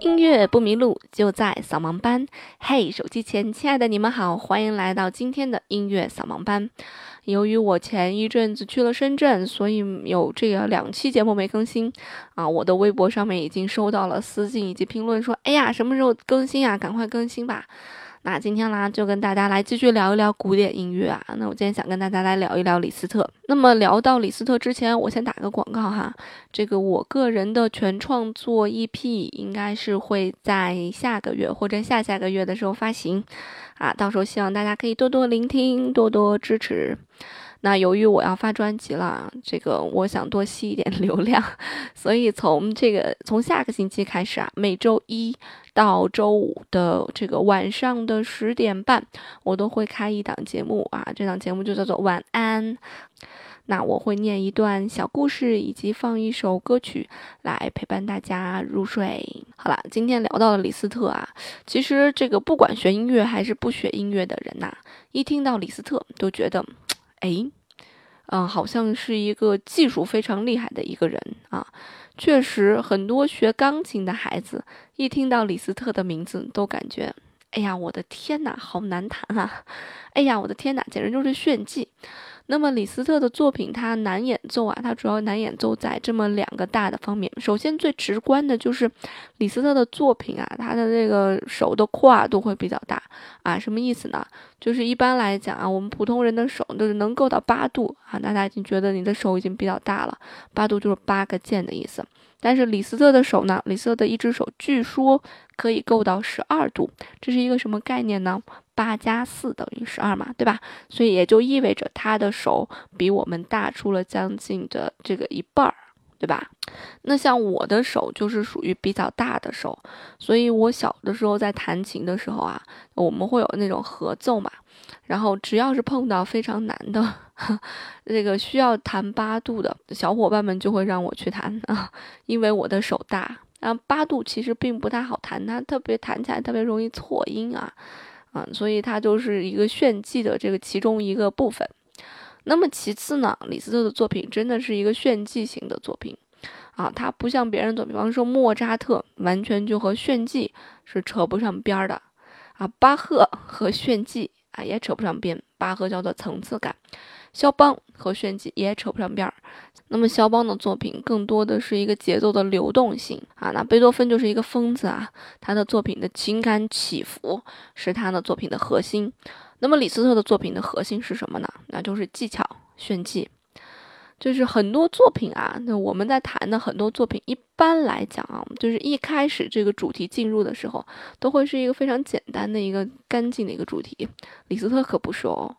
音乐不迷路，就在扫盲班。嘿，手机前亲爱的你们好，欢迎来到今天的音乐扫盲班。由于我前一阵子去了深圳，所以有这个两期节目没更新啊。我的微博上面已经收到了私信以及评论，说：“哎呀，什么时候更新啊？赶快更新吧！”那今天啦，就跟大家来继续聊一聊古典音乐啊。那我今天想跟大家来聊一聊李斯特。那么聊到李斯特之前，我先打个广告哈。这个我个人的全创作 EP 应该是会在下个月或者下下个月的时候发行啊。到时候希望大家可以多多聆听，多多支持。那由于我要发专辑了，这个我想多吸一点 流量，所以从这个从下个星期开始啊，每周一到周五的这个晚上的十点半，我都会开一档节目啊，这档节目就叫做晚安。那我会念一段小故事，以及放一首歌曲来陪伴大家入睡。好了，今天聊到了李斯特啊，其实这个不管学音乐还是不学音乐的人呐，一听到李斯特都觉得。哎，嗯，好像是一个技术非常厉害的一个人啊。确实，很多学钢琴的孩子一听到李斯特的名字，都感觉，哎呀，我的天哪，好难弹啊！哎呀，我的天哪，简直就是炫技。那么李斯特的作品，它难演奏啊，它主要难演奏在这么两个大的方面。首先最直观的就是李斯特的作品啊，他的这个手的跨度会比较大啊，什么意思呢？就是一般来讲啊，我们普通人的手都是能够到八度啊，大家已经觉得你的手已经比较大了，八度就是八个键的意思。但是李斯特的手呢，李斯特的一只手据说可以够到十二度，这是一个什么概念呢？八加四等于十二嘛，对吧？所以也就意味着他的手比我们大出了将近的这个一半儿，对吧？那像我的手就是属于比较大的手，所以我小的时候在弹琴的时候啊，我们会有那种合奏嘛，然后只要是碰到非常难的 这个需要弹八度的小伙伴们，就会让我去弹啊，因为我的手大。然后八度其实并不太好弹，它特别弹起来特别容易错音啊。啊，所以它就是一个炫技的这个其中一个部分。那么其次呢，李斯特的作品真的是一个炫技型的作品啊，他不像别人的，比方说莫扎特，完全就和炫技是扯不上边儿的啊。巴赫和炫技啊也扯不上边，巴赫叫做层次感，肖邦和炫技也扯不上边儿。那么肖邦的作品更多的是一个节奏的流动性啊，那贝多芬就是一个疯子啊，他的作品的情感起伏是他的作品的核心。那么李斯特的作品的核心是什么呢？那就是技巧炫技。就是很多作品啊，那我们在谈的很多作品，一般来讲啊，就是一开始这个主题进入的时候，都会是一个非常简单的一个干净的一个主题。李斯特可不是哦，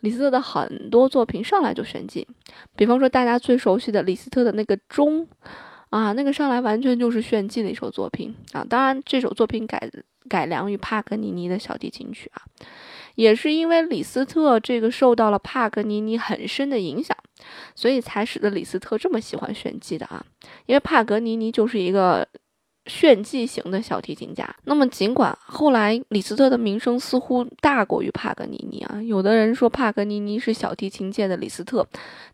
李斯特的很多作品上来就炫技，比方说大家最熟悉的李斯特的那个钟啊，那个上来完全就是炫技的一首作品啊。当然，这首作品改改良于帕格尼尼的小提琴曲啊。也是因为李斯特这个受到了帕格尼尼很深的影响，所以才使得李斯特这么喜欢炫技的啊。因为帕格尼尼就是一个。炫技型的小提琴家。那么，尽管后来李斯特的名声似乎大过于帕格尼尼啊，有的人说帕格尼尼是小提琴界的李斯特，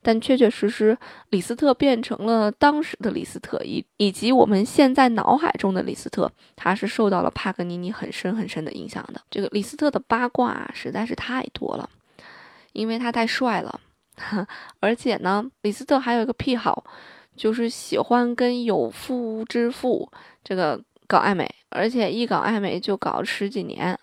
但确确实实，李斯特变成了当时的李斯特，以以及我们现在脑海中的李斯特，他是受到了帕格尼尼很深很深的影响的。这个李斯特的八卦实在是太多了，因为他太帅了，而且呢，李斯特还有一个癖好。就是喜欢跟有妇之夫这个搞暧昧，而且一搞暧昧就搞十几年，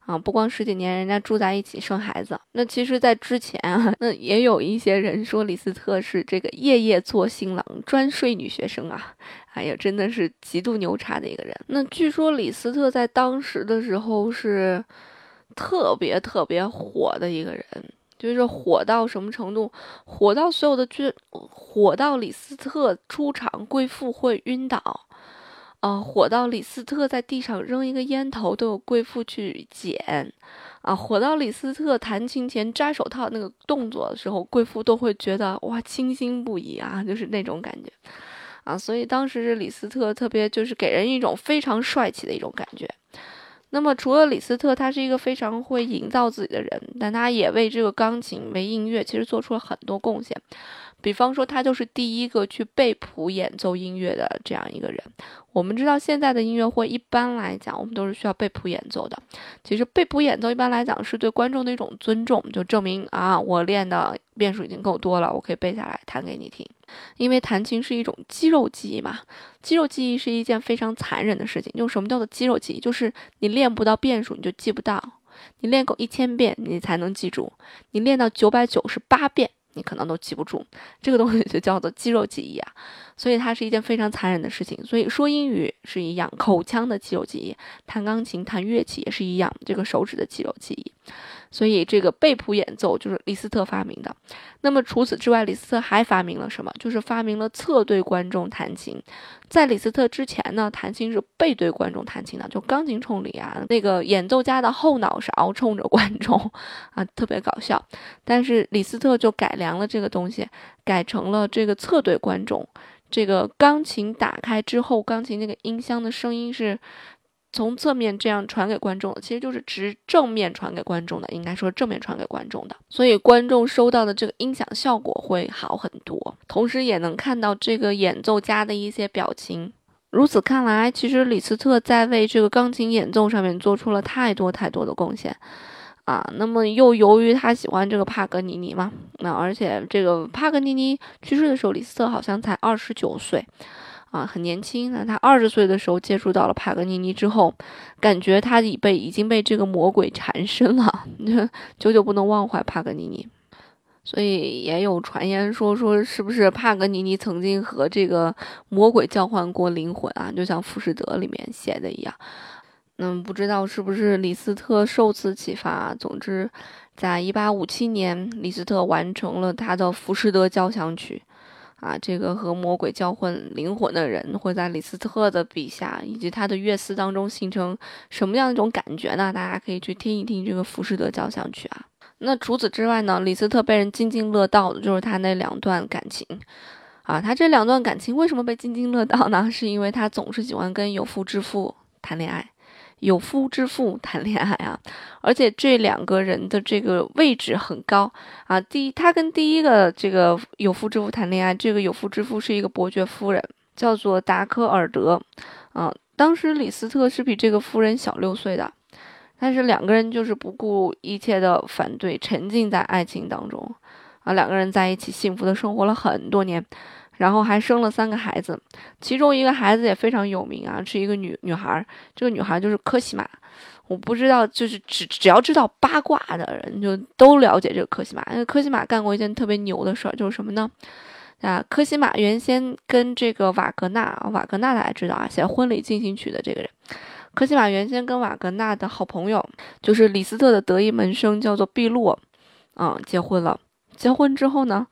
啊，不光十几年，人家住在一起生孩子。那其实，在之前啊，那也有一些人说李斯特是这个夜夜做新郎，专睡女学生啊，哎呀，真的是极度牛叉的一个人。那据说李斯特在当时的时候是特别特别火的一个人。就是火到什么程度？火到所有的剧，火到李斯特出场，贵妇会晕倒，啊，火到李斯特在地上扔一个烟头都有贵妇去捡，啊，火到李斯特弹琴前摘手套那个动作的时候，贵妇都会觉得哇倾心不已啊，就是那种感觉，啊，所以当时这李斯特特别就是给人一种非常帅气的一种感觉。那么除了李斯特，他是一个非常会营造自己的人，但他也为这个钢琴为音乐其实做出了很多贡献。比方说，他就是第一个去背谱演奏音乐的这样一个人。我们知道，现在的音乐会一般来讲，我们都是需要背谱演奏的。其实背谱演奏一般来讲是对观众的一种尊重，就证明啊，我练的遍数已经够多了，我可以背下来弹给你听。因为弹琴是一种肌肉记忆嘛，肌肉记忆是一件非常残忍的事情。就什么叫做肌肉记忆？就是你练不到遍数，你就记不到；你练够一千遍，你才能记住；你练到九百九十八遍。你可能都记不住，这个东西就叫做肌肉记忆啊，所以它是一件非常残忍的事情。所以说英语是一样，口腔的肌肉记忆；弹钢琴、弹乐器也是一样，这个手指的肌肉记忆。所以这个背谱演奏就是李斯特发明的。那么除此之外，李斯特还发明了什么？就是发明了侧对观众弹琴。在李斯特之前呢，弹琴是背对观众弹琴的，就钢琴冲里啊，那个演奏家的后脑勺冲着观众啊，特别搞笑。但是李斯特就改良了这个东西，改成了这个侧对观众。这个钢琴打开之后，钢琴那个音箱的声音是。从侧面这样传给观众的，其实就是直正面传给观众的，应该说正面传给观众的，所以观众收到的这个音响效果会好很多，同时也能看到这个演奏家的一些表情。如此看来，其实李斯特在为这个钢琴演奏上面做出了太多太多的贡献啊。那么又由于他喜欢这个帕格尼尼嘛，那而且这个帕格尼尼去世的时候，李斯特好像才二十九岁。啊，很年轻。那他二十岁的时候接触到了帕格尼尼之后，感觉他已被已经被这个魔鬼缠身了，久久不能忘怀帕格尼尼。所以也有传言说，说是不是帕格尼尼曾经和这个魔鬼交换过灵魂啊？就像《浮士德》里面写的一样。嗯，不知道是不是李斯特受此启发。总之，在一八五七年，李斯特完成了他的《浮士德交响曲》。啊，这个和魔鬼交换灵魂的人会在李斯特的笔下以及他的乐思当中形成什么样一种感觉呢？大家可以去听一听这个《浮士德交响曲》啊。那除此之外呢，李斯特被人津津乐道的就是他那两段感情啊。他这两段感情为什么被津津乐道呢？是因为他总是喜欢跟有妇之夫谈恋爱。有夫之妇谈恋爱啊，而且这两个人的这个位置很高啊。第一，他跟第一个这个有夫之妇谈恋爱，这个有夫之妇是一个伯爵夫人，叫做达科尔德。啊，当时李斯特是比这个夫人小六岁的，但是两个人就是不顾一切的反对，沉浸在爱情当中啊。两个人在一起幸福的生活了很多年。然后还生了三个孩子，其中一个孩子也非常有名啊，是一个女女孩。这个女孩就是科西玛。我不知道，就是只只要知道八卦的人就都了解这个科西玛。因为科西玛干过一件特别牛的事儿，就是什么呢？啊，科西玛原先跟这个瓦格纳，瓦格纳大家知道啊，写婚礼进行曲的这个人，科西玛原先跟瓦格纳的好朋友，就是李斯特的得意门生，叫做毕洛，嗯，结婚了。结婚之后呢？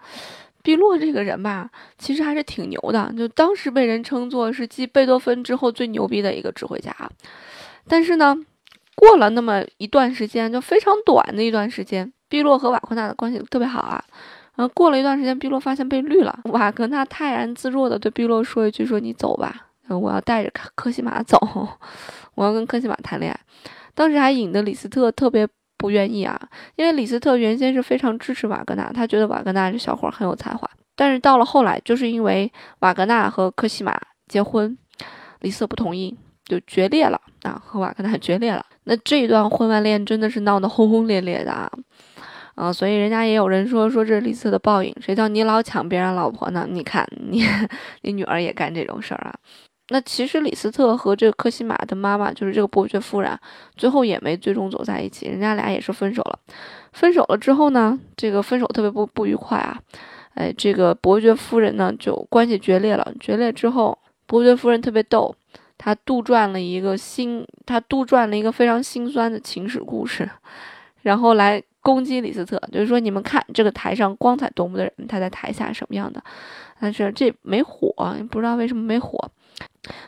毕洛这个人吧，其实还是挺牛的，就当时被人称作是继贝多芬之后最牛逼的一个指挥家。但是呢，过了那么一段时间，就非常短的一段时间，毕洛和瓦格纳的关系特别好啊。然后过了一段时间，毕洛发现被绿了，瓦格纳泰然自若的对毕洛说一句：“说你走吧，我要带着科科西玛走，我要跟科西玛谈恋爱。”当时还引得李斯特特别。不愿意啊，因为李斯特原先是非常支持瓦格纳，他觉得瓦格纳这小伙很有才华。但是到了后来，就是因为瓦格纳和科西玛结婚，李斯特不同意，就决裂了啊，和瓦格纳决裂了。那这一段婚外恋真的是闹得轰轰烈烈的啊，啊，所以人家也有人说说这是李斯特的报应，谁叫你老抢别人老婆呢？你看你，你女儿也干这种事儿啊。那其实李斯特和这个科西玛的妈妈，就是这个伯爵夫人，最后也没最终走在一起，人家俩也是分手了。分手了之后呢，这个分手特别不不愉快啊，哎，这个伯爵夫人呢就关系决裂了。决裂之后，伯爵夫人特别逗，她杜撰了一个心，她杜撰了一个非常心酸的情史故事，然后来攻击李斯特，就是说你们看这个台上光彩夺目的人，他在台下什么样的？但是这没火，不知道为什么没火。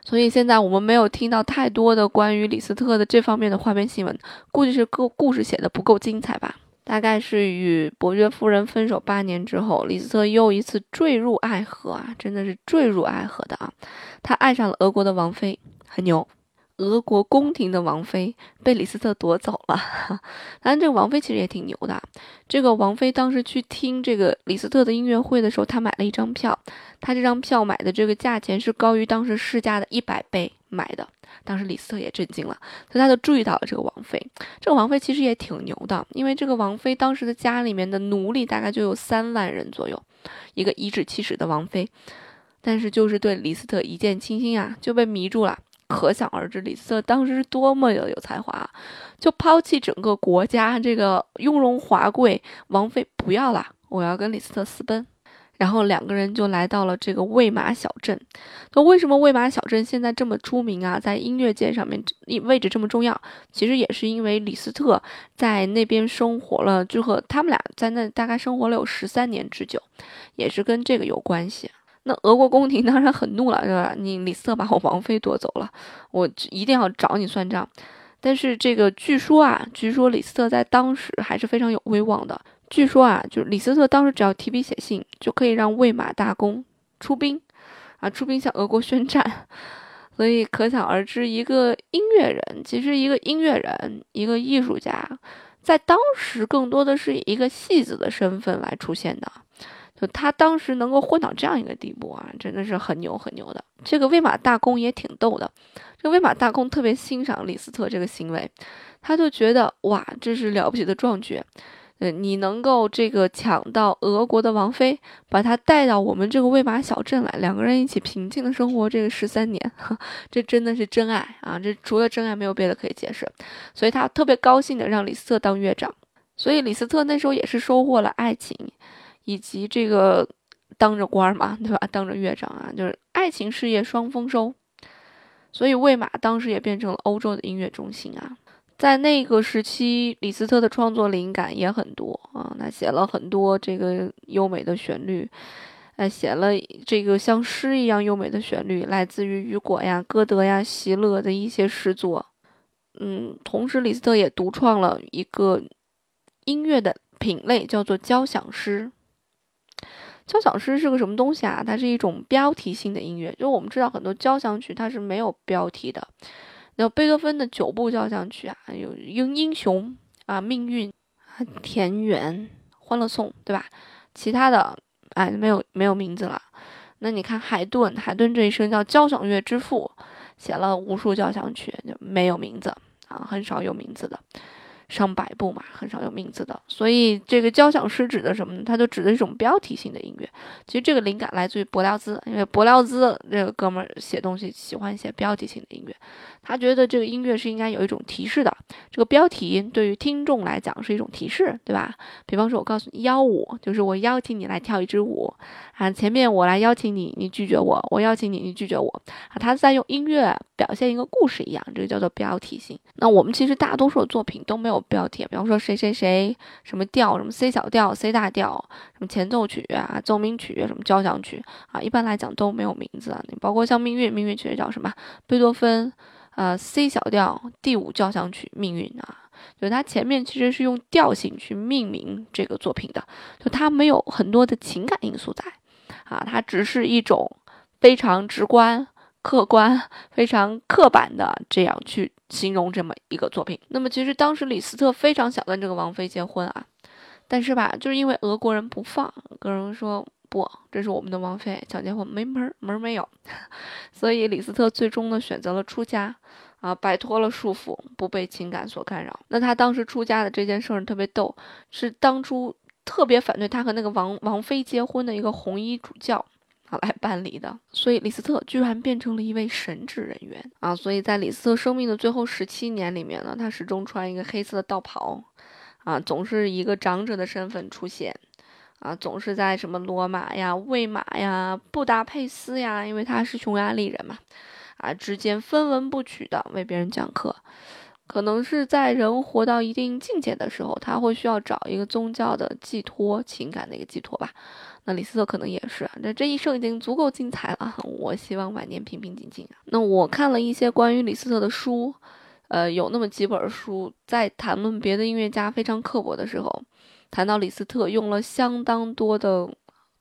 所以现在我们没有听到太多的关于李斯特的这方面的花边新闻，估计是个故事写的不够精彩吧。大概是与伯爵夫人分手八年之后，李斯特又一次坠入爱河啊，真的是坠入爱河的啊。他爱上了俄国的王妃，很牛。俄国宫廷的王妃被李斯特夺走了。当然，这个王妃其实也挺牛的。这个王妃当时去听这个李斯特的音乐会的时候，她买了一张票，她这张票买的这个价钱是高于当时市价的一百倍买的。当时李斯特也震惊了，所以他就注意到了这个王妃。这个王妃其实也挺牛的，因为这个王妃当时的家里面的奴隶大概就有三万人左右，一个颐指气使的王妃。但是就是对李斯特一见倾心啊，就被迷住了。可想而知，李斯特当时是多么的有才华，就抛弃整个国家这个雍容华贵，王妃不要了，我要跟李斯特私奔。然后两个人就来到了这个魏玛小镇。那为什么魏玛小镇现在这么出名啊？在音乐界上面位置这么重要，其实也是因为李斯特在那边生活了，就和他们俩在那大概生活了有十三年之久，也是跟这个有关系。那俄国宫廷当然很怒了，对吧？你李斯特把我王妃夺走了，我一定要找你算账。但是这个据说啊，据说李斯特在当时还是非常有威望的。据说啊，就是李斯特当时只要提笔写信，就可以让魏玛大公出兵，啊，出兵向俄国宣战。所以可想而知，一个音乐人，其实一个音乐人，一个艺术家，在当时更多的是以一个戏子的身份来出现的。就他当时能够混到这样一个地步啊，真的是很牛很牛的。这个魏玛大公也挺逗的，这个魏玛大公特别欣赏李斯特这个行为，他就觉得哇，这是了不起的壮举。嗯，你能够这个抢到俄国的王妃，把她带到我们这个魏玛小镇来，两个人一起平静的生活这个十三年，这真的是真爱啊！这除了真爱没有别的可以解释，所以他特别高兴的让李斯特当乐长，所以李斯特那时候也是收获了爱情，以及这个当着官嘛，对吧？当着乐长啊，就是爱情事业双丰收，所以魏玛当时也变成了欧洲的音乐中心啊。在那个时期，李斯特的创作灵感也很多啊，他写了很多这个优美的旋律，呃，写了这个像诗一样优美的旋律，来自于雨果呀、歌德呀、席勒的一些诗作。嗯，同时李斯特也独创了一个音乐的品类，叫做交响诗。交响诗是个什么东西啊？它是一种标题性的音乐，就我们知道很多交响曲它是没有标题的。那贝多芬的九部交响曲啊，有英英雄啊、命运啊、田园、欢乐颂，对吧？其他的哎，没有没有名字了。那你看海顿，海顿这一生叫交响乐之父，写了无数交响曲，就没有名字啊，很少有名字的。上百部嘛，很少有名字的，所以这个交响诗指的什么呢？它就指的是一种标题性的音乐。其实这个灵感来自于柏辽兹，因为柏辽兹这个哥们儿写东西喜欢写标题性的音乐，他觉得这个音乐是应该有一种提示的。这个标题对于听众来讲是一种提示，对吧？比方说，我告诉你邀舞，就是我邀请你来跳一支舞啊。前面我来邀请你，你拒绝我；我邀请你，你拒绝我啊。他在用音乐表现一个故事一样，这个叫做标题性。那我们其实大多数的作品都没有。标题，比方说谁谁谁什么调，什么 C 小调、C 大调，什么前奏曲啊、奏鸣曲、什么交响曲啊，一般来讲都没有名字。你包括像命运，命运曲叫什么？贝多芬，呃，C 小调第五交响曲命运啊，就它前面其实是用调性去命名这个作品的，就它没有很多的情感因素在，啊，它只是一种非常直观。客观非常刻板的这样去形容这么一个作品。那么其实当时李斯特非常想跟这个王妃结婚啊，但是吧，就是因为俄国人不放，俄国人说不，这是我们的王妃，想结婚没门门没有。所以李斯特最终呢选择了出家啊，摆脱了束缚，不被情感所干扰。那他当时出家的这件事儿特别逗，是当初特别反对他和那个王王妃结婚的一个红衣主教。啊，来办理的，所以李斯特居然变成了一位神职人员啊！所以在李斯特生命的最后十七年里面呢，他始终穿一个黑色的道袍，啊，总是一个长者的身份出现，啊，总是在什么罗马呀、魏玛呀、布达佩斯呀，因为他是匈牙利人嘛，啊，之间分文不取的为别人讲课。可能是在人活到一定境界的时候，他会需要找一个宗教的寄托、情感的一个寄托吧。那李斯特可能也是，那这一生已经足够精彩了。我希望晚年平平静静。那我看了一些关于李斯特的书，呃，有那么几本书，在谈论别的音乐家非常刻薄的时候，谈到李斯特用了相当多的。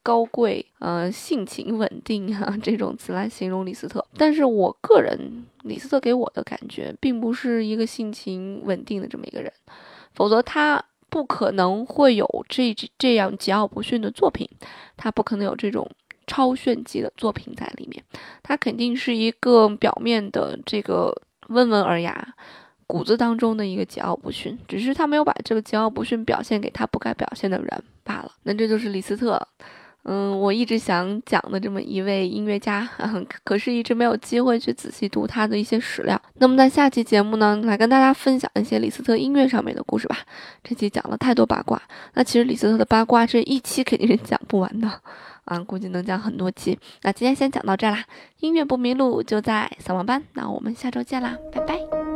高贵，呃，性情稳定啊这种词来形容李斯特。但是我个人，李斯特给我的感觉并不是一个性情稳定的这么一个人，否则他不可能会有这这样桀骜不驯的作品，他不可能有这种超炫技的作品在里面，他肯定是一个表面的这个温文尔雅。骨子当中的一个桀骜不驯，只是他没有把这个桀骜不驯表现给他不该表现的人罢了。那这就是李斯特，嗯，我一直想讲的这么一位音乐家，可是一直没有机会去仔细读他的一些史料。那么在下期节目呢，来跟大家分享一些李斯特音乐上面的故事吧。这期讲了太多八卦，那其实李斯特的八卦这一期肯定是讲不完的啊，估计能讲很多期。那今天先讲到这啦，音乐不迷路就在扫盲班，那我们下周见啦，拜拜。